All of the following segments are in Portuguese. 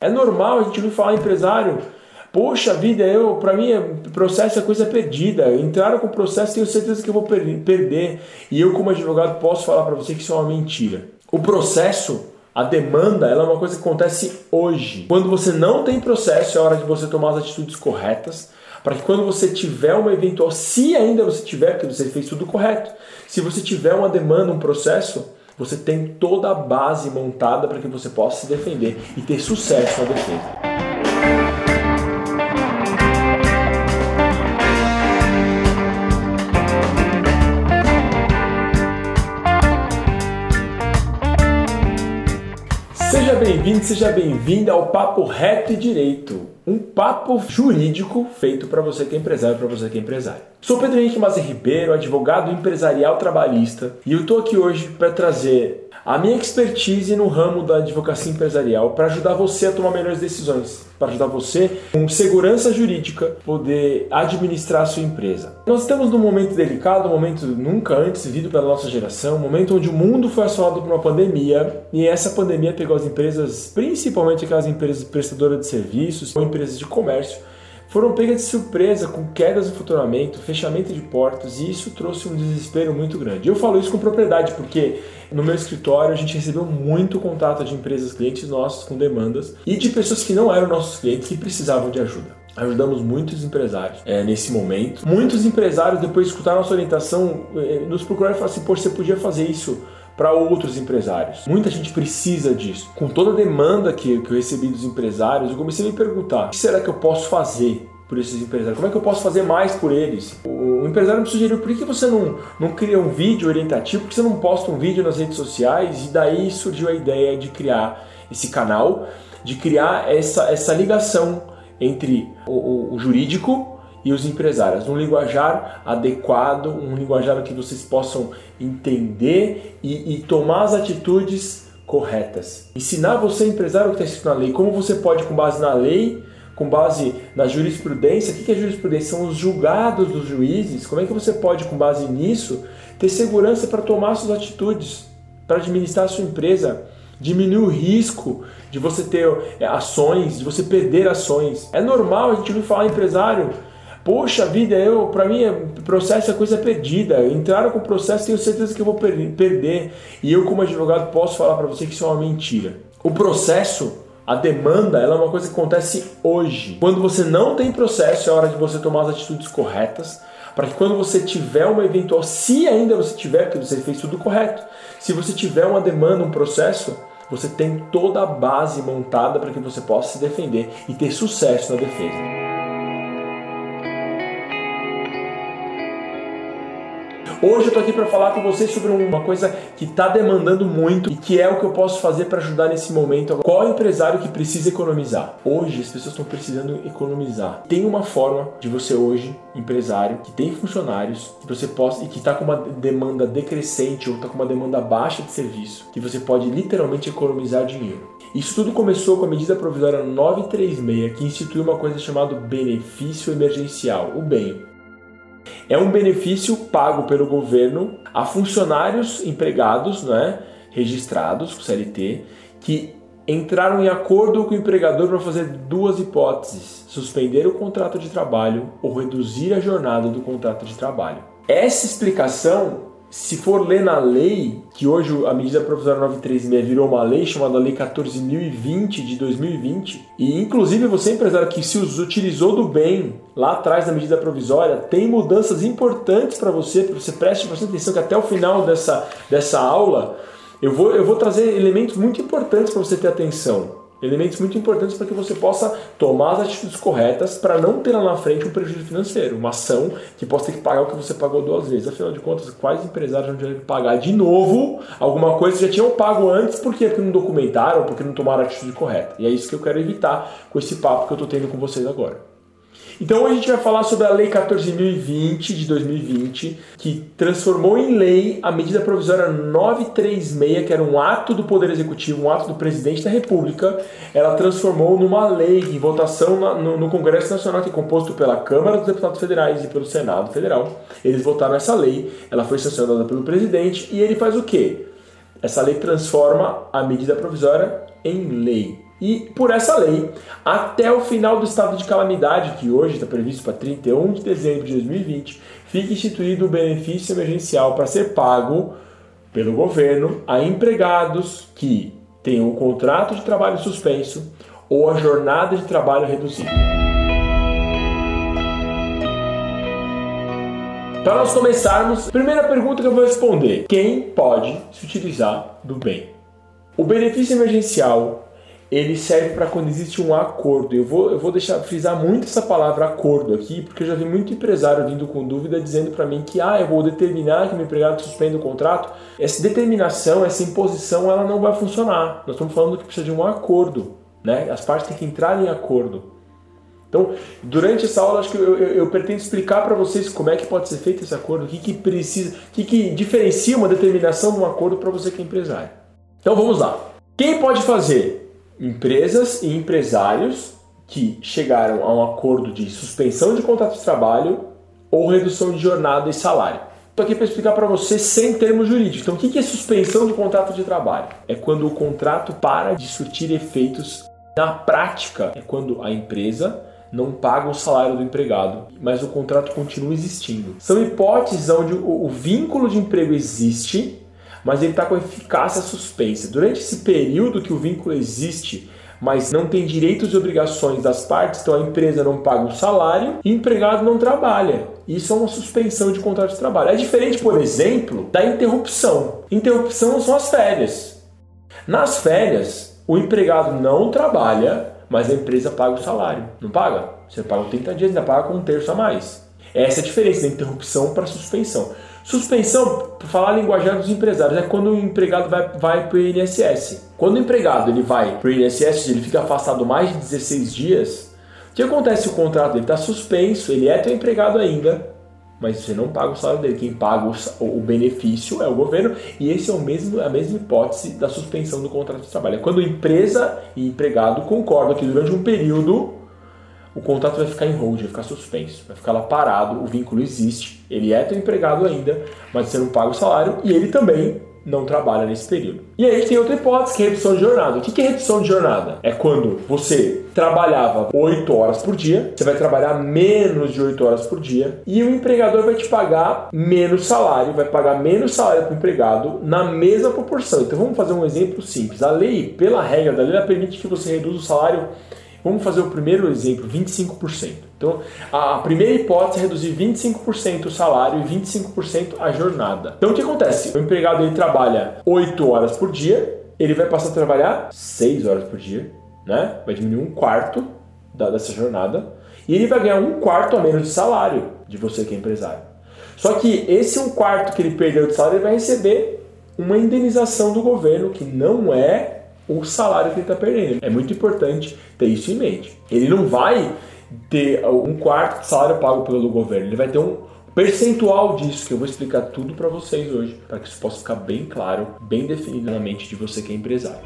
É normal a gente ouvir falar empresário. Poxa vida, eu para mim processo é coisa perdida. Entraram com o processo, tenho certeza que eu vou per perder. E eu como advogado posso falar para você que isso é uma mentira. O processo a demanda ela é uma coisa que acontece hoje. Quando você não tem processo, é hora de você tomar as atitudes corretas para que quando você tiver uma eventual, se ainda você tiver, porque você fez tudo correto, se você tiver uma demanda, um processo, você tem toda a base montada para que você possa se defender e ter sucesso na defesa. Bem-vindo, seja bem-vinda ao Papo Reto e Direito, um papo jurídico feito para você que é empresário, para você que é empresário. Sou Pedro Henrique Mazer Ribeiro, advogado empresarial trabalhista, e eu estou aqui hoje para trazer a minha expertise no ramo da advocacia empresarial para ajudar você a tomar melhores decisões, para ajudar você com segurança jurídica poder administrar a sua empresa. Nós estamos num momento delicado, um momento nunca antes vivido pela nossa geração, um momento onde o mundo foi assolado por uma pandemia e essa pandemia pegou as empresas, principalmente aquelas empresas prestadoras de serviços ou empresas de comércio, foram pegas de surpresa com quedas no faturamento, fechamento de portas e isso trouxe um desespero muito grande. Eu falo isso com propriedade porque no meu escritório a gente recebeu muito contato de empresas clientes nossos com demandas e de pessoas que não eram nossos clientes que precisavam de ajuda. Ajudamos muitos empresários é, nesse momento. Muitos empresários, depois de escutar nossa orientação, é, nos procuraram e falaram assim: Poxa, você podia fazer isso para outros empresários. Muita gente precisa disso. Com toda a demanda que, que eu recebi dos empresários, eu comecei a me perguntar: o que será que eu posso fazer por esses empresários? Como é que eu posso fazer mais por eles? O empresário me sugeriu, por que você não, não cria um vídeo orientativo? Por que você não posta um vídeo nas redes sociais? E daí surgiu a ideia de criar esse canal, de criar essa, essa ligação entre o, o, o jurídico e os empresários, um linguajar adequado, um linguajar que vocês possam entender e, e tomar as atitudes corretas. Ensinar você, empresário, o que está escrito na lei, como você pode, com base na lei, com base na jurisprudência, o que é jurisprudência? São os julgados dos juízes, como é que você pode, com base nisso, ter segurança para tomar suas atitudes, para administrar a sua empresa, diminuir o risco de você ter é, ações, de você perder ações. É normal a gente ouvir falar empresário Poxa vida, eu para mim é, processo é coisa perdida. Entraram com o processo, tenho certeza que eu vou per perder. E eu como advogado posso falar para você que isso é uma mentira. O processo, a demanda, ela é uma coisa que acontece hoje. Quando você não tem processo, é hora de você tomar as atitudes corretas para que quando você tiver uma eventual, se ainda você tiver, porque você fez tudo correto, se você tiver uma demanda, um processo, você tem toda a base montada para que você possa se defender e ter sucesso na defesa. Hoje eu estou aqui para falar com vocês sobre uma coisa que está demandando muito e que é o que eu posso fazer para ajudar nesse momento. Qual empresário que precisa economizar? Hoje as pessoas estão precisando economizar. Tem uma forma de você hoje, empresário, que tem funcionários, que você possa e que está com uma demanda decrescente ou está com uma demanda baixa de serviço, que você pode literalmente economizar dinheiro. Isso tudo começou com a medida provisória 936, que instituiu uma coisa chamada benefício emergencial, o BEM. É um benefício pago pelo governo a funcionários empregados, né, registrados com CLT, que entraram em acordo com o empregador para fazer duas hipóteses: suspender o contrato de trabalho ou reduzir a jornada do contrato de trabalho. Essa explicação se for ler na lei, que hoje a medida provisória 936 virou uma lei chamada Lei 14.020 de 2020, e inclusive você empresário que se utilizou do bem lá atrás da medida provisória, tem mudanças importantes para você, para você preste bastante atenção que até o final dessa, dessa aula eu vou, eu vou trazer elementos muito importantes para você ter atenção elementos muito importantes para que você possa tomar as atitudes corretas para não ter lá na frente um prejuízo financeiro, uma ação que possa ter que pagar o que você pagou duas vezes. Afinal de contas, quais empresários vão ter que pagar de novo alguma coisa que já tinham pago antes porque, porque não documentaram, porque não tomaram a atitude correta? E é isso que eu quero evitar com esse papo que eu estou tendo com vocês agora. Então hoje a gente vai falar sobre a Lei 14.020 de 2020, que transformou em lei a medida provisória 936, que era um ato do Poder Executivo, um ato do Presidente da República. Ela transformou numa lei em votação no, Congresso Nacional, que é composto pela Câmara dos Deputados Federais e pelo Senado Federal. Eles votaram essa lei, ela foi sancionada pelo presidente e ele faz o quê? Essa lei transforma a medida provisória em lei. E por essa lei, até o final do estado de calamidade, que hoje está previsto para 31 de dezembro de 2020, fica instituído o benefício emergencial para ser pago pelo governo a empregados que tenham o contrato de trabalho suspenso ou a jornada de trabalho reduzida. Para nós começarmos, primeira pergunta que eu vou responder: quem pode se utilizar do bem? O benefício emergencial ele serve para quando existe um acordo. Eu vou, eu vou deixar frisar muito essa palavra acordo aqui, porque eu já vi muito empresário vindo com dúvida dizendo para mim que ah, eu vou determinar que meu empregado suspenda o contrato. Essa determinação, essa imposição, ela não vai funcionar. Nós estamos falando que precisa de um acordo, né? As partes têm que entrar em acordo. Então, durante essa aula, acho que eu, eu, eu pretendo explicar para vocês como é que pode ser feito esse acordo, o que, que precisa, o que, que diferencia uma determinação de um acordo para você que é empresário. Então, vamos lá. Quem pode fazer? Empresas e empresários que chegaram a um acordo de suspensão de contrato de trabalho ou redução de jornada e salário. Estou aqui para explicar para você sem termos jurídicos. Então, o que é suspensão de contrato de trabalho? É quando o contrato para de surtir efeitos na prática. É quando a empresa não paga o salário do empregado, mas o contrato continua existindo. São hipóteses onde o, vínculo de emprego existe, mas ele está com eficácia suspensa. Durante esse período que o vínculo existe, mas não tem direitos e obrigações das partes, então a empresa não paga o salário e o empregado não trabalha. Isso é uma suspensão de contrato de trabalho. É diferente, por exemplo, da interrupção. Interrupção são as férias. Nas férias, o empregado não trabalha, mas a empresa paga o salário. Não paga? Você paga 30 dias, ainda paga com um terço a mais. Essa é a diferença da interrupção para suspensão. Suspensão, para falar linguajar dos empresários, é quando o empregado vai, vai para o INSS. Quando o empregado ele vai para o INSS, ele fica afastado mais de 16 dias, o que acontece? O contrato está suspenso, ele é teu empregado ainda, mas você não paga o salário dele. Quem paga o, o benefício é o governo, e esse é o mesmo, a mesma hipótese da suspensão do contrato de trabalho. É quando empresa e empregado concordam que durante um período o contrato vai ficar em hold, vai ficar suspenso, vai ficar lá parado, o vínculo existe, ele é teu empregado ainda, mas você não paga o salário e ele também não trabalha nesse período. E aí tem outra hipótese que é redução de jornada. O que é redução de jornada? É quando você trabalhava 8 horas por dia, você vai trabalhar menos de 8 horas por dia e o empregador vai te pagar menos salário, vai pagar menos salário para o empregado na mesma proporção. Então vamos fazer um exemplo simples. A lei, pela regra da lei, ela permite que você reduza o salário Vamos fazer o primeiro exemplo, 25%. Então, a primeira hipótese é reduzir 25% o salário e 25% a jornada. Então, o que acontece? O empregado ele trabalha 8 horas por dia, ele vai passar a trabalhar 6 horas por dia, né? Vai diminuir um quarto da, dessa jornada e ele vai ganhar um quarto a menos de salário de você que é empresário. Só que esse um quarto que ele perdeu de salário, ele vai receber uma indenização do governo que não é o salário que ele está perdendo. É muito importante ter isso em mente. Ele não vai ter um quarto de salário pago pelo governo, ele vai ter um percentual disso que eu vou explicar tudo para vocês hoje, para que isso possa ficar bem claro, bem definido na mente de você que é empresário.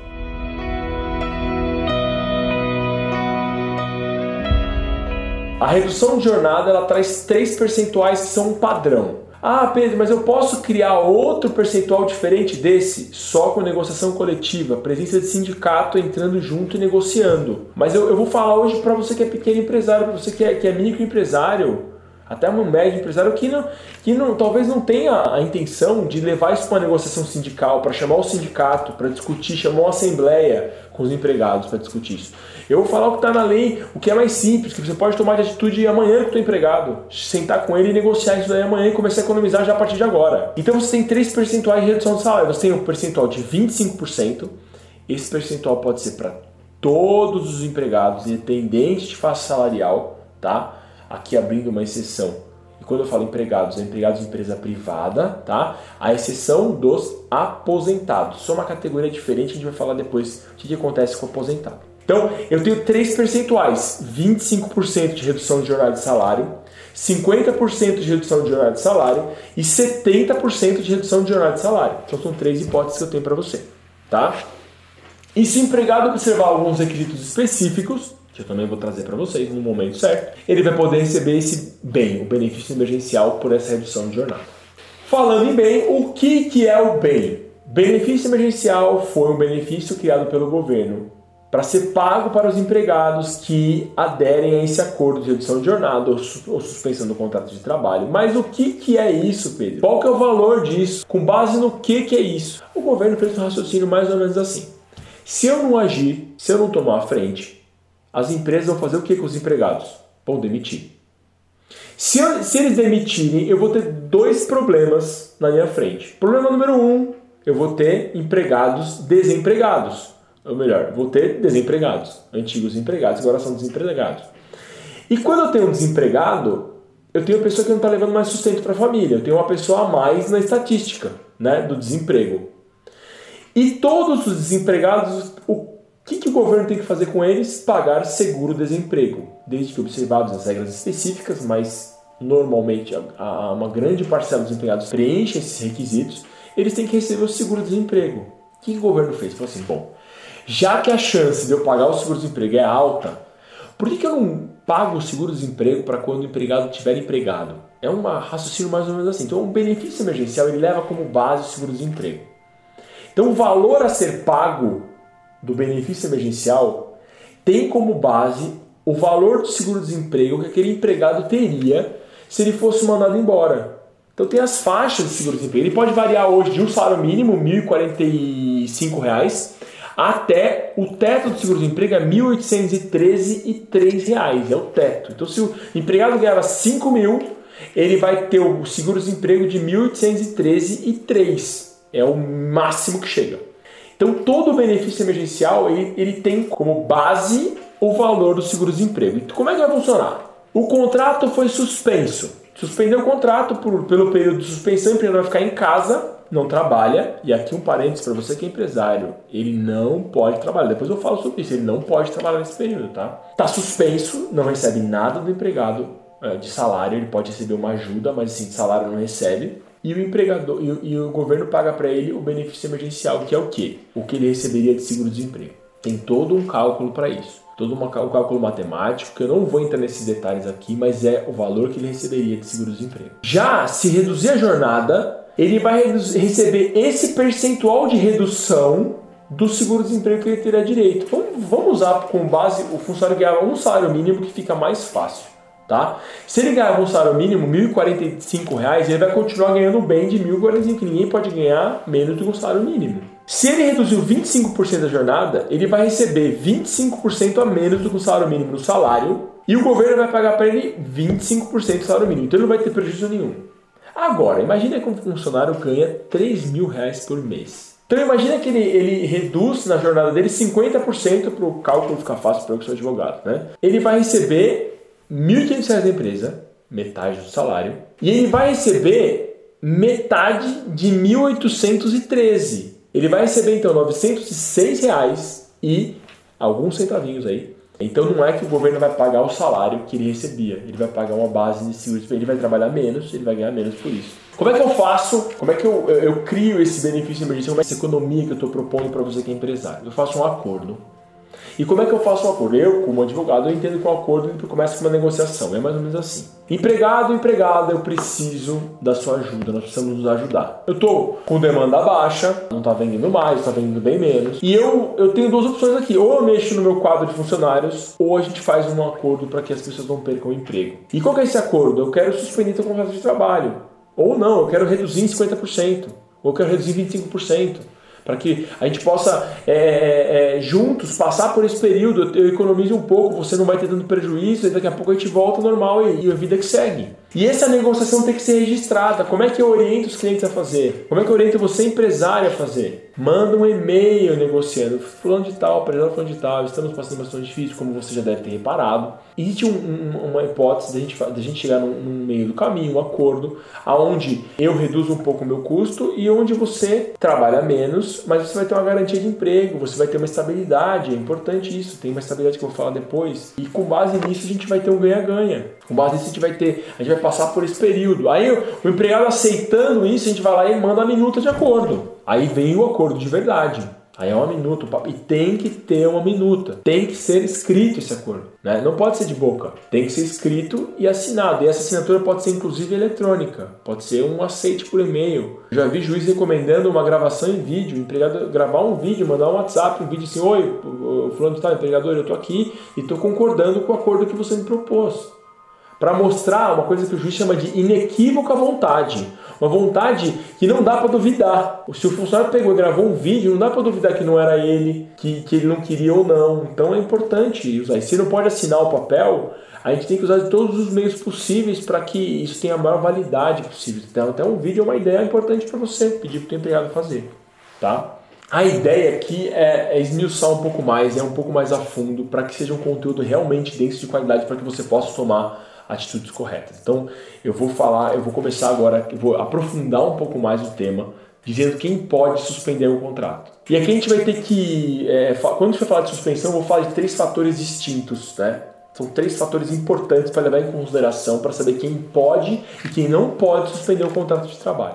A redução de jornada ela traz três percentuais que são um padrão. Ah, Pedro, mas eu posso criar outro percentual diferente desse só com negociação coletiva, presença de sindicato entrando junto e negociando. Mas eu, eu vou falar hoje para você que é pequeno empresário, para você que é, que é microempresário, até um médio empresário que, não, que não, talvez não tenha a intenção de levar isso para uma negociação sindical, para chamar o sindicato, para discutir, chamar uma assembleia com os empregados para discutir isso. Eu vou falar o que está na lei, o que é mais simples, que você pode tomar de atitude amanhã com o empregado. Sentar com ele e negociar isso daí amanhã e começar a economizar já a partir de agora. Então você tem três percentuais de redução de salário. Você tem um percentual de 25%. Esse percentual pode ser para todos os empregados, independente de faixa salarial, tá? Aqui abrindo uma exceção e quando eu falo empregados, é empregados de empresa privada, tá? A exceção dos aposentados. Só uma categoria diferente, a gente vai falar depois o que, que acontece com o aposentado. Então, eu tenho três percentuais: 25% de redução de jornada de salário, 50% de redução de jornada de salário e 70% de redução de jornada de salário. Então, são três hipóteses que eu tenho para você, tá? E se o empregado observar alguns requisitos específicos, que eu também vou trazer para vocês no momento certo, ele vai poder receber esse bem, o benefício emergencial por essa redução de jornada. Falando em bem, o que, que é o bem? Benefício emergencial foi um benefício criado pelo governo para ser pago para os empregados que aderem a esse acordo de redução de jornada ou, ou suspensão do contrato de trabalho. Mas o que, que é isso, Pedro? Qual que é o valor disso? Com base no que, que é isso? O governo fez um raciocínio mais ou menos assim. Se eu não agir, se eu não tomar a frente, as empresas vão fazer o que com os empregados? Vão demitir. Se, eu, se eles demitirem, eu vou ter dois problemas na minha frente. Problema número um, eu vou ter empregados desempregados. Ou melhor, vou ter desempregados. Antigos empregados, agora são desempregados. E quando eu tenho um desempregado, eu tenho uma pessoa que não está levando mais sustento para a família. Eu tenho uma pessoa a mais na estatística né, do desemprego. E todos os desempregados, o que, que o governo tem que fazer com eles? Pagar seguro-desemprego. Desde que observados as regras específicas, mas normalmente a, a, uma grande parcela dos empregados preenche esses requisitos, eles têm que receber o seguro-desemprego. O que, que o governo fez? Falou assim: bom, já que a chance de eu pagar o seguro-desemprego é alta, por que, que eu não pago o seguro-desemprego para quando o empregado estiver empregado? É um raciocínio mais ou menos assim. Então, o benefício emergencial ele leva como base o seguro-desemprego. Então, o valor a ser pago do benefício emergencial tem como base o valor do seguro-desemprego que aquele empregado teria se ele fosse mandado embora. Então tem as faixas de seguro-desemprego. Ele pode variar hoje de um salário mínimo, R$ 1.045, até o teto do seguro-desemprego é R$ 1.813,03. É o teto. Então, se o empregado ganhava 5 mil, ele vai ter o seguro-desemprego de R$ 1.813,03. É o máximo que chega. Então, todo o benefício emergencial ele, ele tem como base o valor do seguro-desemprego. Então, como é que vai funcionar? O contrato foi suspenso. Suspendeu o contrato por, pelo período de suspensão, o empregador vai ficar em casa não trabalha, e aqui um parênteses para você que é empresário, ele não pode trabalhar. Depois eu falo sobre isso, ele não pode trabalhar nesse período, tá? Tá suspenso, não recebe nada do empregado é, de salário, ele pode receber uma ajuda, mas assim, de salário não recebe. E o empregador e, e o governo paga para ele o benefício emergencial, que é o quê? O que ele receberia de seguro-desemprego. Tem todo um cálculo para isso todo um cálculo matemático, que eu não vou entrar nesses detalhes aqui, mas é o valor que ele receberia de seguro-desemprego. Já se reduzir a jornada, ele vai receber esse percentual de redução do seguro-desemprego que ele terá direito. Vamos, vamos usar como base o funcionário ganhava um salário mínimo que fica mais fácil. Tá? Se ele ganhava um salário mínimo, R$ 1.045, ele vai continuar ganhando bem de R$ 1.045, que ninguém pode ganhar menos do que um salário mínimo. Se ele reduziu 25% da jornada, ele vai receber 25% a menos do que o salário mínimo no salário e o governo vai pagar para ele 25% do salário mínimo. Então ele não vai ter prejuízo nenhum. Agora, imagine que um funcionário ganha 3 mil reais por mês. Então imagina que ele, ele reduz na jornada dele 50% para o cálculo ficar fácil para eu que sou advogado. Né? Ele vai receber R$ 1.500 da empresa, metade do salário, e ele vai receber metade de 1.813. Ele vai receber então 906 reais e alguns centavinhos aí então não é que o governo vai pagar o salário que ele recebia, ele vai pagar uma base de seguro, ele vai trabalhar menos, ele vai ganhar menos por isso. Como é que eu faço, como é que eu, eu, eu crio esse benefício emergencial, essa economia que eu estou propondo para você que é empresário? Eu faço um acordo e como é que eu faço um acordo? Eu, como advogado, eu entendo que o um acordo começa com uma negociação. É mais ou menos assim. Empregado, empregada, eu preciso da sua ajuda. Nós precisamos nos ajudar. Eu estou com demanda baixa, não está vendendo mais, está vendendo bem menos. E eu, eu tenho duas opções aqui. Ou eu mexo no meu quadro de funcionários, ou a gente faz um acordo para que as pessoas não percam o emprego. E qual é esse acordo? Eu quero suspender o contrato de trabalho. Ou não, eu quero reduzir em 50%. Ou eu quero reduzir em 25% para que a gente possa é, é, é, juntos passar por esse período. Eu economizo um pouco, você não vai ter tanto prejuízo, e daqui a pouco a gente volta ao normal e, e a vida que segue. E essa negociação tem que ser registrada. Como é que eu oriento os clientes a fazer? Como é que eu oriento você, empresário, a fazer? Manda um e-mail negociando. Fulano de tal, empresário fulano de tal, estamos passando uma situação difícil, como você já deve ter reparado. Existe um, um, uma hipótese de a gente, de a gente chegar num, num, meio do caminho, um acordo, aonde eu reduzo um pouco o meu custo e onde você trabalha menos, mas você vai ter uma garantia de emprego, você vai ter uma estabilidade. É importante isso, tem uma estabilidade que eu vou falar depois. E com base nisso a gente vai ter um ganha-ganha. Com base nisso a gente vai ter, a gente vai passar por esse período. Aí o empregado aceitando isso, a gente vai lá e manda a minuta de acordo. Aí vem o acordo de verdade. Aí é uma minuta, e tem que ter uma minuta, tem que ser escrito esse acordo, né? Não pode ser de boca, tem que ser escrito e assinado. E essa assinatura pode ser inclusive eletrônica, pode ser um aceite por e-mail. Já vi juiz recomendando uma gravação em vídeo, empregado gravar um vídeo, mandar um WhatsApp, um vídeo assim, oi, fulano está empregador, eu estou aqui e estou concordando com o acordo que você me propôs para mostrar uma coisa que o juiz chama de inequívoca vontade. Uma vontade que não dá para duvidar. Se o funcionário pegou e gravou um vídeo, não dá para duvidar que não era ele, que, que ele não queria ou não. Então é importante usar. Se não pode assinar o papel, a gente tem que usar todos os meios possíveis para que isso tenha a maior validade possível. Então, até um vídeo é uma ideia importante para você pedir para o empregado fazer. Tá? A ideia aqui é, é, esmiuçar um pouco mais, é um pouco mais a fundo, para que seja um conteúdo realmente denso de qualidade, para que você possa tomar atitudes corretas. Então, eu vou falar, eu vou começar agora, eu vou aprofundar um pouco mais o tema, dizendo quem pode suspender o contrato. E aqui a gente vai ter que, é, quando a gente for falar de suspensão, eu vou falar de três fatores distintos, né? São três fatores importantes para levar em consideração para saber quem pode e quem não pode suspender o contrato de trabalho.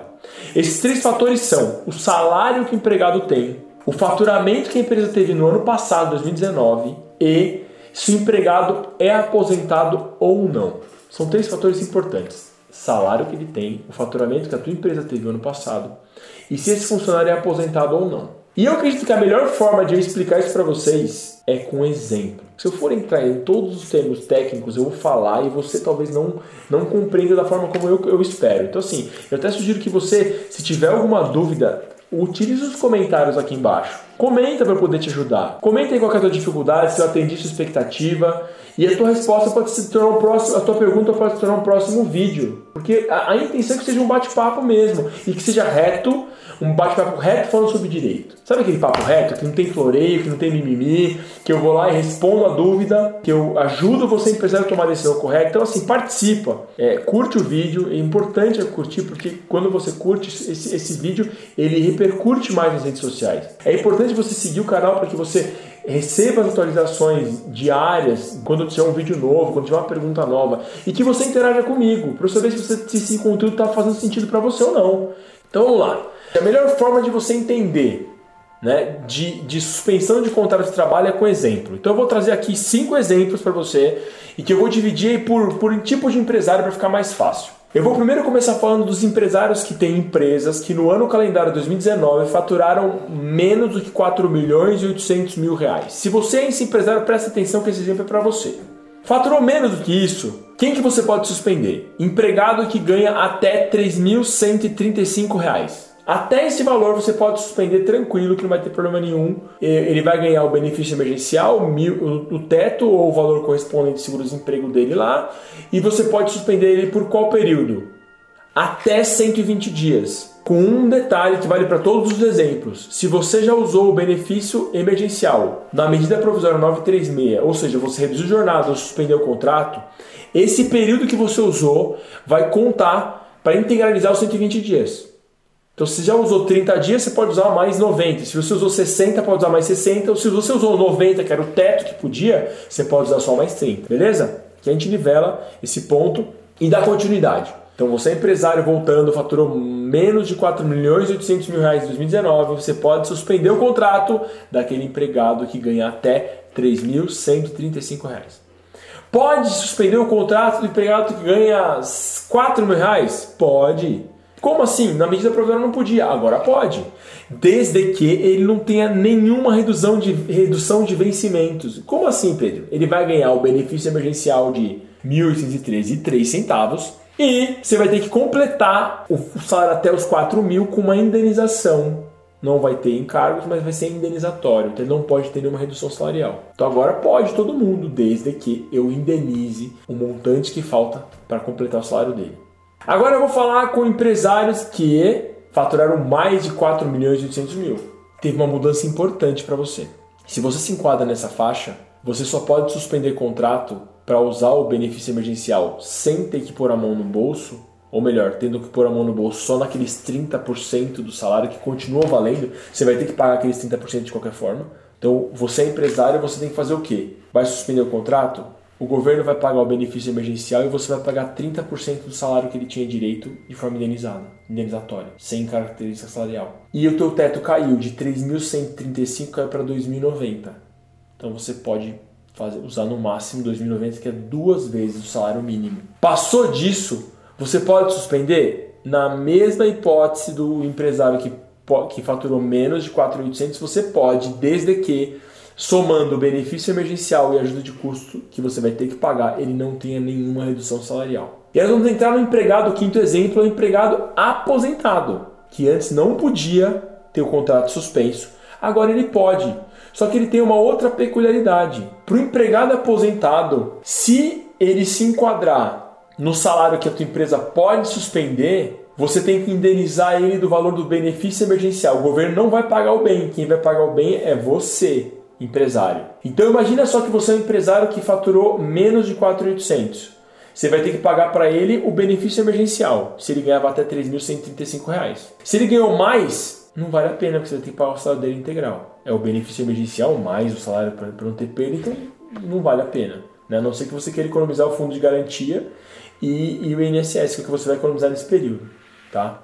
Esses três fatores são o salário que o empregado tem, o faturamento que a empresa teve no ano passado, 2019, e se o empregado é aposentado ou não. São três fatores importantes: salário que ele tem, o faturamento que a tua empresa teve no ano passado e se esse funcionário é aposentado ou não. E eu acredito que a melhor forma de eu explicar isso para vocês é com exemplo. Se eu for entrar em todos os termos técnicos, eu vou falar e você talvez não, não compreenda da forma como eu, eu espero. Então, assim, eu até sugiro que você, se tiver alguma dúvida, utilize os comentários aqui embaixo. Comenta para poder te ajudar. Comenta aí qual é a tua dificuldade, se eu atendi sua expectativa. E a tua resposta pode se tornar um próximo, a tua pergunta pode se tornar um próximo vídeo. Porque a, a intenção é que seja um bate-papo mesmo e que seja reto um bate-papo reto falando sobre direito. Sabe aquele papo reto que não tem floreio, que não tem mimimi, que eu vou lá e respondo a dúvida, que eu ajudo você empresário a tomar a decisão correta. Então, assim, participa, é, curte o vídeo. É importante curtir porque quando você curte esse, esse vídeo, ele repercute mais nas redes sociais. É importante você seguir o canal para que você receba as atualizações diárias quando tiver um vídeo novo, quando tiver uma pergunta nova e que você interaja comigo para saber se, você, se esse conteúdo está fazendo sentido para você ou não. Então vamos lá. A melhor forma de você entender né, de, de suspensão de contrato de trabalho é com exemplo. Então eu vou trazer aqui cinco exemplos para você e que eu vou dividir por, por tipo de empresário para ficar mais fácil. Eu vou primeiro começar falando dos empresários que têm empresas que no ano calendário 2019 faturaram menos do que 4 milhões e 800 mil reais. Se você é esse empresário, presta atenção que esse exemplo é para você. Faturou menos do que isso, quem que você pode suspender? Empregado que ganha até 3.135 reais. Até esse valor você pode suspender tranquilo, que não vai ter problema nenhum. Ele vai ganhar o benefício emergencial, o teto ou o valor correspondente de seguro-desemprego dele lá. E você pode suspender ele por qual período? Até 120 dias. Com um detalhe que vale para todos os exemplos. Se você já usou o benefício emergencial na medida provisória 936, ou seja, você reduziu jornada ou suspendeu o contrato, esse período que você usou vai contar para integralizar os 120 dias. Então, se já usou 30 dias, você pode usar mais 90. Se você usou 60, pode usar mais 60. Ou se você usou 90, que era o teto que podia, você pode usar só mais 30. Beleza? Que a gente nivela esse ponto e dá continuidade. Então, você é empresário voltando, faturou menos de 4 milhões e 800 mil reais em 2019, você pode suspender o contrato daquele empregado que ganha até 3.135 reais. Pode suspender o contrato do empregado que ganha 4 mil reais? Pode. Como assim? Na medida provisória não podia, agora pode. Desde que ele não tenha nenhuma redução de, redução de vencimentos. Como assim, Pedro? Ele vai ganhar o benefício emergencial de R$ 1.813,03 centavos e você vai ter que completar o salário até os 4 mil com uma indenização. Não vai ter encargos, mas vai ser indenizatório. Então ele não pode ter nenhuma redução salarial. Então agora pode todo mundo, desde que eu indenize o montante que falta para completar o salário dele. Agora eu vou falar com empresários que faturaram mais de 4 milhões e 800 mil. Teve uma mudança importante para você. Se você se enquadra nessa faixa, você só pode suspender contrato para usar o benefício emergencial sem ter que pôr a mão no bolso, ou melhor, tendo que pôr a mão no bolso só naqueles 30% do salário que continua valendo, você vai ter que pagar aqueles 30% de qualquer forma. Então, você é empresário, você tem que fazer o quê? Vai suspender o contrato? O governo vai pagar o benefício emergencial e você vai pagar 30% do salário que ele tinha direito de forma indenizada, indenizatória, sem característica salarial. E o teu teto caiu de 3.135 caiu para 2.090. Então você pode fazer, usar no máximo 2.090, que é duas vezes o salário mínimo. Passou disso, você pode suspender na mesma hipótese do empresário que, que faturou menos de 4.800, você pode, desde que somando o benefício emergencial e ajuda de custo que você vai ter que pagar, ele não tenha nenhuma redução salarial. E aí vamos entrar no empregado, o quinto exemplo é o empregado aposentado, que antes não podia ter o contrato suspenso, agora ele pode. Só que ele tem uma outra peculiaridade. Para o empregado aposentado, se ele se enquadrar no salário que a tua empresa pode suspender, você tem que indenizar ele do valor do benefício emergencial. O governo não vai pagar o bem, quem vai pagar o bem é você empresário. Então imagina só que você é um empresário que faturou menos de 4.800. Você vai ter que pagar para ele o benefício emergencial, se ele ganhava até R$ 3.135. Se ele ganhou mais, não vale a pena, porque você vai ter que pagar o salário dele integral. É o benefício emergencial mais o salário para não ter perda, então não vale a pena. Né? A não ser que você queira economizar o fundo de garantia e, e o INSS, que é o que você vai economizar nesse período. Tá?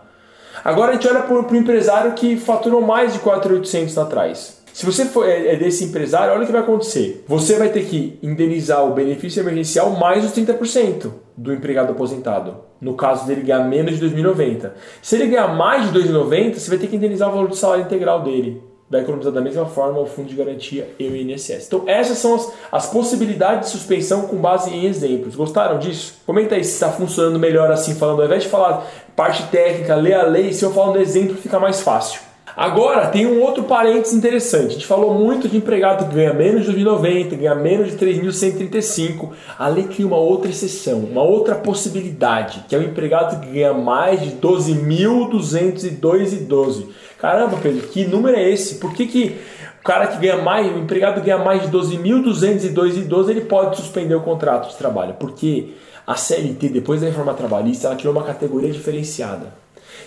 Agora a gente olha para o empresário que faturou mais de 4.800 atrás. Se você for, é, é desse empresário, olha o que vai acontecer. Você vai ter que indenizar o benefício emergencial mais os 30% do empregado aposentado. No caso dele ganhar menos de 2.090. Se ele ganhar mais de 2.090, você vai ter que indenizar o valor do salário integral dele. Vai economizar da mesma forma o fundo de garantia e o INSS. Então, essas são as, as possibilidades de suspensão com base em exemplos. Gostaram disso? Comenta aí se está funcionando melhor assim, falando. Ao invés de falar parte técnica, ler a lei, se eu falo no exemplo, fica mais fácil. Agora, tem um outro parênteses interessante. A gente falou muito de empregado que ganha menos de 2.090, ganha menos de 3.135. A lei cria uma outra exceção, uma outra possibilidade, que é o empregado que ganha mais de 12.202,12. Caramba, Pedro, que número é esse? Por que, que o cara que ganha mais, o empregado ganha mais de 12.202,12, ele pode suspender o contrato de trabalho? Porque a CLT, depois da reforma trabalhista, ela criou uma categoria diferenciada.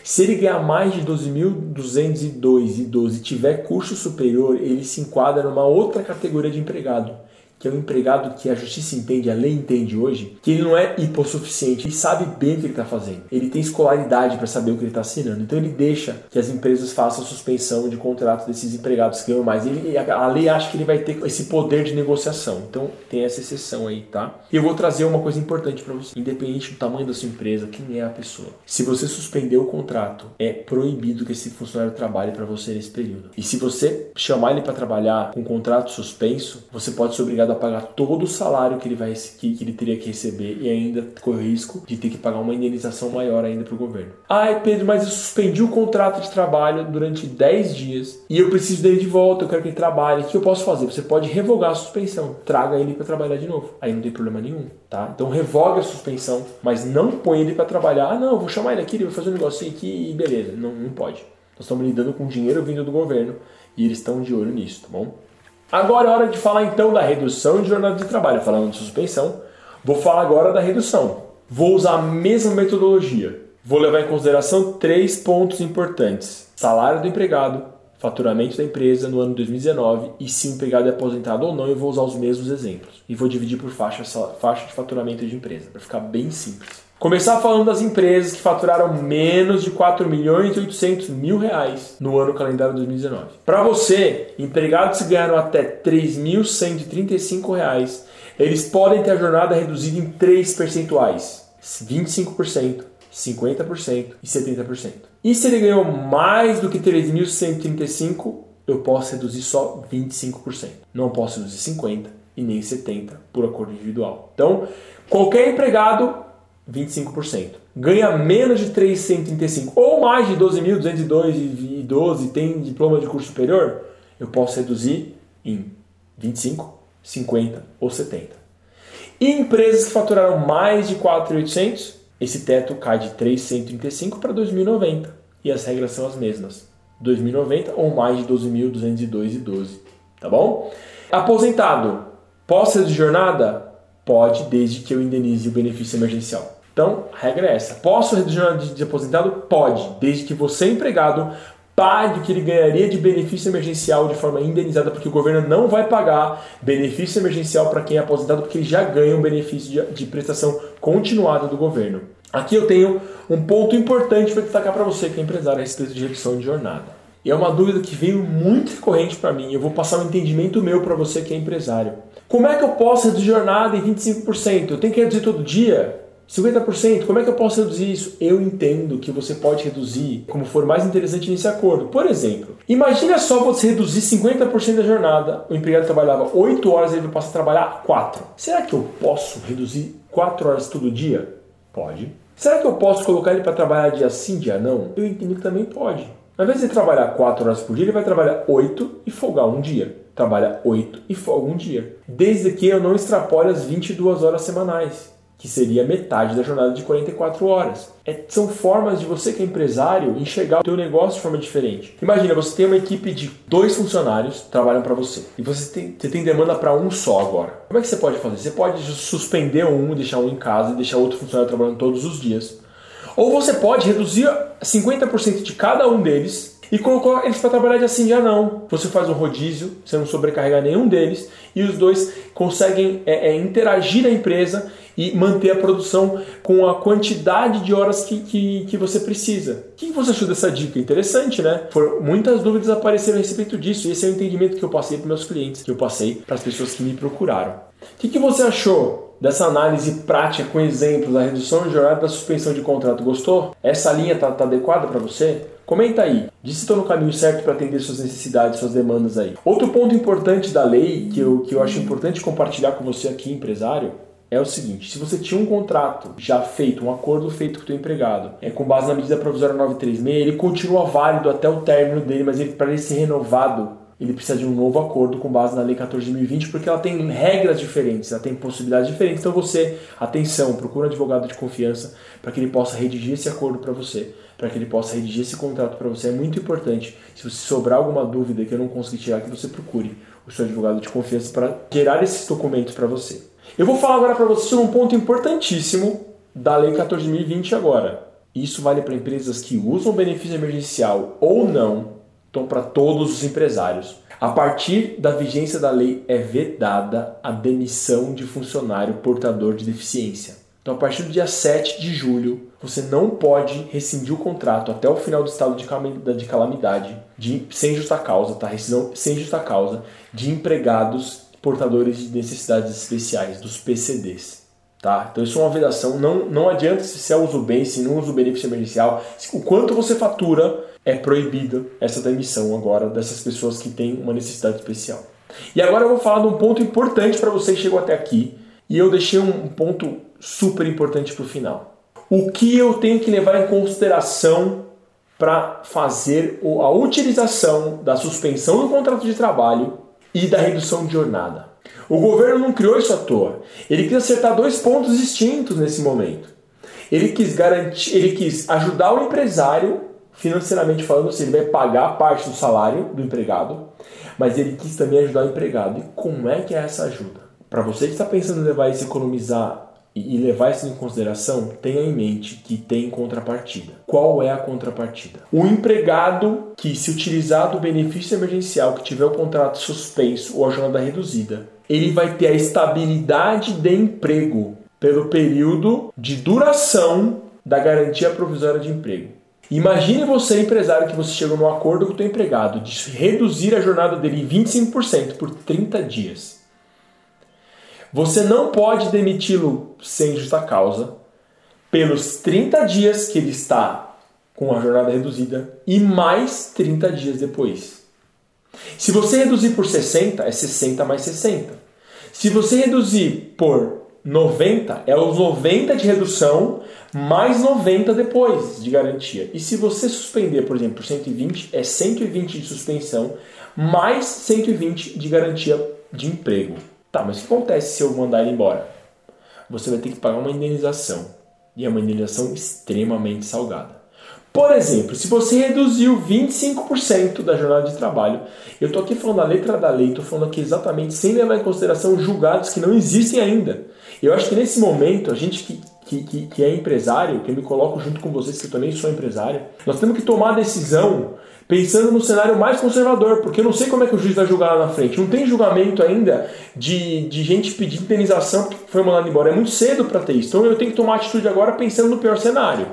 Se ele ganhar mais de 12.202 e 12 e tiver curso superior, ele se enquadra numa outra categoria de empregado que é um empregado que a justiça entende, a lei entende hoje, que ele não é hipossuficiente, ele sabe bem o que ele está fazendo. Ele tem escolaridade para saber o que ele está assinando. Então ele deixa que as empresas façam suspensão de contrato desses empregados que ganham mais. Ele, a lei acha que ele vai ter esse poder de negociação. Então tem essa exceção aí, tá? E eu vou trazer uma coisa importante para você. Independente do tamanho da sua empresa, quem é a pessoa. Se você suspender o contrato, é proibido que esse funcionário trabalhe para você nesse período. E se você chamar ele para trabalhar com contrato suspenso, você pode ser obrigado obrigado a pagar todo o salário que ele, vai, que, que ele teria que receber e ainda corre o risco de ter que pagar uma indenização maior ainda para o governo. Ai, Pedro, mas eu suspendi o contrato de trabalho durante 10 dias e eu preciso dele de volta, eu quero que ele trabalhe. O que eu posso fazer? Você pode revogar a suspensão, traga ele para trabalhar de novo. Aí não tem problema nenhum, tá? Então revoga a suspensão, mas não põe ele para trabalhar. Ah, não, vou chamar ele aqui, ele vai fazer um negocinho aqui e beleza. Não, não pode. Nós estamos lidando com dinheiro vindo do governo e eles estão de olho nisso, tá bom? Agora é hora de falar então da redução de jornada de trabalho. Falando de suspensão, vou falar agora da redução. Vou usar a mesma metodologia. Vou levar em consideração três pontos importantes: salário do empregado, faturamento da empresa no ano 2019 e se o empregado é aposentado ou não, eu vou usar os mesmos exemplos. E vou dividir por faixa, faixa de faturamento de empresa, para ficar bem simples. Começar falando das empresas que faturaram menos de 4 milhões e 800 mil reais no ano calendário 2019. Para você, empregados que ganharam até 3.135 reais, eles podem ter a jornada reduzida em três percentuais: 25%, 50% e 70%. E se ele ganhou mais do que 3.135, eu posso reduzir só 25%. Não posso reduzir 50% e nem 70% por acordo individual. Então, qualquer empregado 25%. Ganha menos de 335 ou mais de 12.202 e 12 tem diploma de curso superior, eu posso reduzir em 25, 50 ou 70. E empresas que faturaram mais de 4.800, esse teto cai de 335 para 2.090 e as regras são as mesmas. 2.090 ou mais de 12.202 e 12, tá bom? Aposentado, posso de jornada? Pode, desde que eu indenize o benefício emergencial. Então, a regra é essa. Posso reduzir de, de aposentado? Pode, desde que você, empregado, metade que ele ganharia de benefício emergencial de forma indenizada, porque o governo não vai pagar benefício emergencial para quem é aposentado, porque ele já ganha um benefício de, de prestação continuada do governo. Aqui eu tenho um ponto importante para destacar para você que é empresário a respeito de redução de jornada. E é uma dúvida que veio muito recorrente para mim. Eu vou passar um entendimento meu para você que é empresário. Como é que eu posso reduzir jornada em 25%? Eu tenho que reduzir todo dia? 50%, como é que eu posso reduzir isso? Eu entendo que você pode reduzir como for mais interessante nesse acordo. Por exemplo, imagina só você reduzir 50% da jornada. O empregado trabalhava 8 horas e ele passa a trabalhar 4. Será que eu posso reduzir 4 horas todo dia? Pode. Será que eu posso colocar ele para trabalhar dia sim, dia não? Eu entendo que também pode. Ao invés de trabalhar 4 horas por dia, ele vai trabalhar 8 e folgar um dia. Trabalha 8 e folga um dia. Desde que eu não extrapole as 22 horas semanais que seria metade da jornada de 44 horas. É, são formas de você que é empresário enxergar o teu negócio de forma diferente. Imagina, você tem uma equipe de dois funcionários que trabalham para você e você tem, você tem demanda para um só agora. Como é que você pode fazer? Você pode suspender um, deixar um em casa e deixar outro funcionário trabalhando todos os dias. Ou você pode reduzir 50% de cada um deles e colocou eles para trabalhar de assim já não. Você faz um rodízio, você não sobrecarrega nenhum deles e os dois conseguem é, é, interagir na empresa e manter a produção com a quantidade de horas que, que, que você precisa. O que você achou dessa dica? Interessante, né? Por, muitas dúvidas apareceram a respeito disso e esse é o entendimento que eu passei para meus clientes, que eu passei para as pessoas que me procuraram. O que, que você achou dessa análise prática com exemplos da redução de e da suspensão de contrato? Gostou? Essa linha está tá adequada para você? Comenta aí. Diz se estou no caminho certo para atender suas necessidades, suas demandas aí. Outro ponto importante da lei que eu, que eu acho importante compartilhar com você aqui, empresário, é o seguinte: se você tinha um contrato já feito, um acordo feito com o teu empregado, é com base na medida provisória 936, ele continua válido até o término dele, mas ele, para ele ser renovado, ele precisa de um novo acordo com base na Lei 14.020, porque ela tem regras diferentes, ela tem possibilidades diferentes. Então você, atenção, procura um advogado de confiança para que ele possa redigir esse acordo para você para que ele possa redigir esse contrato para você. É muito importante. Se você sobrar alguma dúvida que eu não consegui tirar, que você procure o seu advogado de confiança para gerar esses documentos para você. Eu vou falar agora para você sobre um ponto importantíssimo da Lei 14.020 agora. Isso vale para empresas que usam benefício emergencial ou não, então para todos os empresários. A partir da vigência da lei é vedada a demissão de funcionário portador de deficiência. Então, a partir do dia 7 de julho, você não pode rescindir o contrato até o final do estado de calamidade, de, sem justa causa, tá? Rescisão sem justa causa, de empregados portadores de necessidades especiais, dos PCDs. Tá? Então isso é uma vedação, não, não adianta se você usa o bem, se não usa o benefício emergencial, o quanto você fatura é proibida essa demissão agora dessas pessoas que têm uma necessidade especial. E agora eu vou falar de um ponto importante para você que chegou até aqui, e eu deixei um ponto super importante para o final. O que eu tenho que levar em consideração para fazer a utilização da suspensão do contrato de trabalho e da redução de jornada? O governo não criou isso à toa. Ele quis acertar dois pontos distintos nesse momento. Ele quis garantir, ele quis ajudar o empresário financeiramente falando, seja, ele vai pagar parte do salário do empregado, mas ele quis também ajudar o empregado. E como é que é essa ajuda? Para você que está pensando em levar isso, economizar e levar isso em consideração, tenha em mente que tem contrapartida. Qual é a contrapartida? O empregado que, se utilizar do benefício emergencial, que tiver o contrato suspenso ou a jornada reduzida, ele vai ter a estabilidade de emprego pelo período de duração da garantia provisória de emprego. Imagine você, empresário, que você chegou num acordo com o empregado de reduzir a jornada dele em 25% por 30 dias. Você não pode demiti-lo sem justa causa pelos 30 dias que ele está com a jornada reduzida e mais 30 dias depois. Se você reduzir por 60, é 60 mais 60. Se você reduzir por 90, é os 90 de redução mais 90 depois de garantia. E se você suspender, por exemplo, por 120, é 120 de suspensão mais 120 de garantia de emprego. Tá, mas o que acontece se eu mandar ele embora? Você vai ter que pagar uma indenização. E é uma indenização extremamente salgada. Por exemplo, se você reduziu 25% da jornada de trabalho, eu estou aqui falando a letra da lei, estou falando aqui exatamente sem levar em consideração julgados que não existem ainda. Eu acho que nesse momento, a gente que, que, que, que é empresário, que eu me coloco junto com vocês, que eu também sou empresário, nós temos que tomar a decisão pensando no cenário mais conservador, porque eu não sei como é que o juiz vai julgar lá na frente. Não tem julgamento ainda de, de gente pedir indenização porque foi mandado embora. É muito cedo para ter isso. Então eu tenho que tomar atitude agora pensando no pior cenário.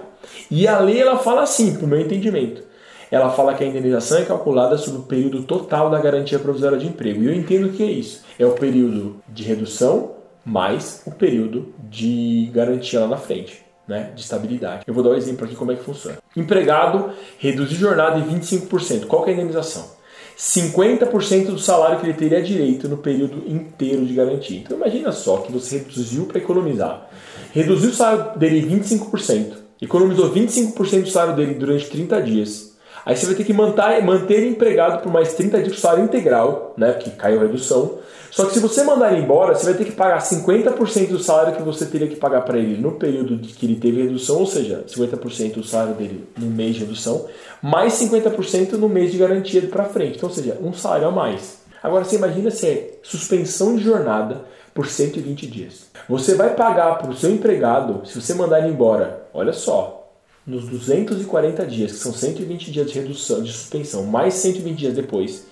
E a lei ela fala assim, para o meu entendimento. Ela fala que a indenização é calculada sobre o período total da garantia provisória de emprego. E eu entendo que é isso. É o período de redução mais o período de garantia lá na frente né, de estabilidade. Eu vou dar um exemplo aqui como é que funciona. Empregado reduzir jornada em 25%. Qual é a indenização? 50% do salário que ele teria direito no período inteiro de garantia. Então imagina só que você reduziu para economizar. Reduziu o salário dele em 25%, economizou 25% do salário dele durante 30 dias. Aí você vai ter que manter, manter empregado por mais 30 dias, salário integral, né, que caiu a redução, só que se você mandar ele embora, você vai ter que pagar 50% do salário que você teria que pagar para ele no período que ele teve redução, ou seja, 50% do salário dele no mês de redução, mais 50% no mês de garantia para frente. Então, ou seja, um salário a mais. Agora você imagina se é suspensão de jornada por 120 dias. Você vai pagar para o seu empregado, se você mandar ele embora, olha só, nos 240 dias, que são 120 dias de redução, de suspensão, mais 120 dias depois,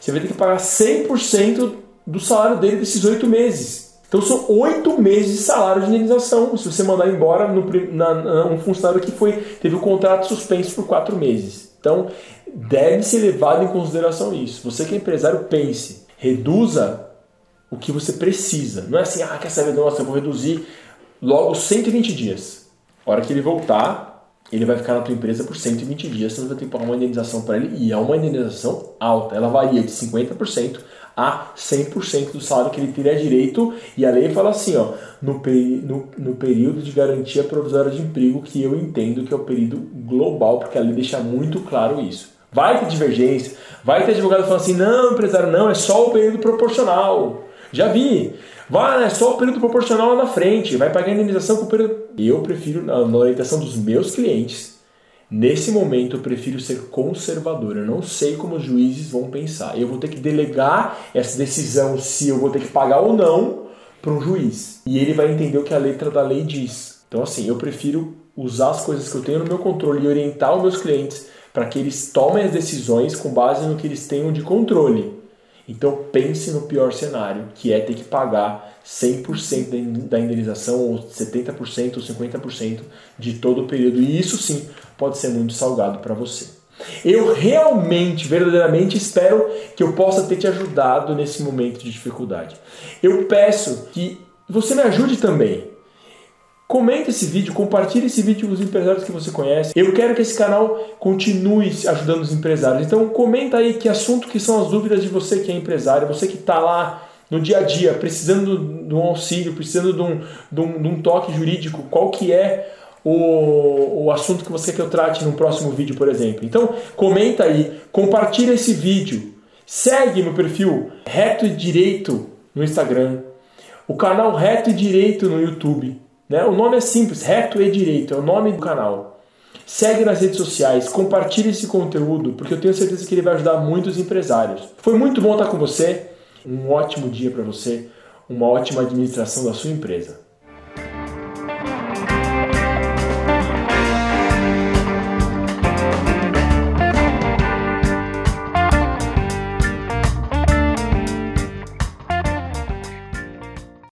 você vai ter que pagar 100% do salário dele desses oito meses. Então são oito meses de salário de indenização se você mandar embora no, na, na, um funcionário que foi teve o contrato suspenso por quatro meses. Então deve ser levado em consideração isso. Você que é empresário, pense, reduza o que você precisa. Não é assim, ah, quer saber, nossa, eu vou reduzir logo 120 dias. A hora que ele voltar, ele vai ficar na tua empresa por 120 dias, você vai ter que pagar uma indenização para ele, e é uma indenização alta. Ela varia de 50% a 100% do salário que ele teria direito. E a lei fala assim, ó, no, no, no período de garantia provisória de emprego, que eu entendo que é o período global, porque a lei deixa muito claro isso. Vai ter divergência, vai ter advogado falando assim, não, empresário, não, é só o período proporcional. Já vi. Vai, é só o período proporcional lá na frente, vai pagar indenização com o período. Eu prefiro, na orientação dos meus clientes, Nesse momento eu prefiro ser conservador. Eu não sei como os juízes vão pensar. Eu vou ter que delegar essa decisão se eu vou ter que pagar ou não para um juiz. E ele vai entender o que a letra da lei diz. Então assim, eu prefiro usar as coisas que eu tenho no meu controle e orientar os meus clientes para que eles tomem as decisões com base no que eles tenham de controle. Então pense no pior cenário, que é ter que pagar 100% da indenização, ou 70% ou 50% de todo o período. E isso sim pode ser muito salgado para você. Eu realmente, verdadeiramente espero que eu possa ter te ajudado nesse momento de dificuldade. Eu peço que você me ajude também. Comenta esse vídeo, compartilhe esse vídeo com os empresários que você conhece. Eu quero que esse canal continue ajudando os empresários. Então comenta aí que assunto que são as dúvidas de você que é empresário, você que está lá no dia a dia, precisando de um auxílio, precisando de um, de um, de um toque jurídico, qual que é o, o assunto que você quer que eu trate no próximo vídeo, por exemplo. Então comenta aí, compartilha esse vídeo, segue meu perfil Reto e Direito no Instagram, o canal Reto e Direito no YouTube. Né? O nome é simples, Reto e Direito, é o nome do canal. Segue nas redes sociais, compartilhe esse conteúdo, porque eu tenho certeza que ele vai ajudar muitos empresários. Foi muito bom estar com você. Um ótimo dia para você, uma ótima administração da sua empresa.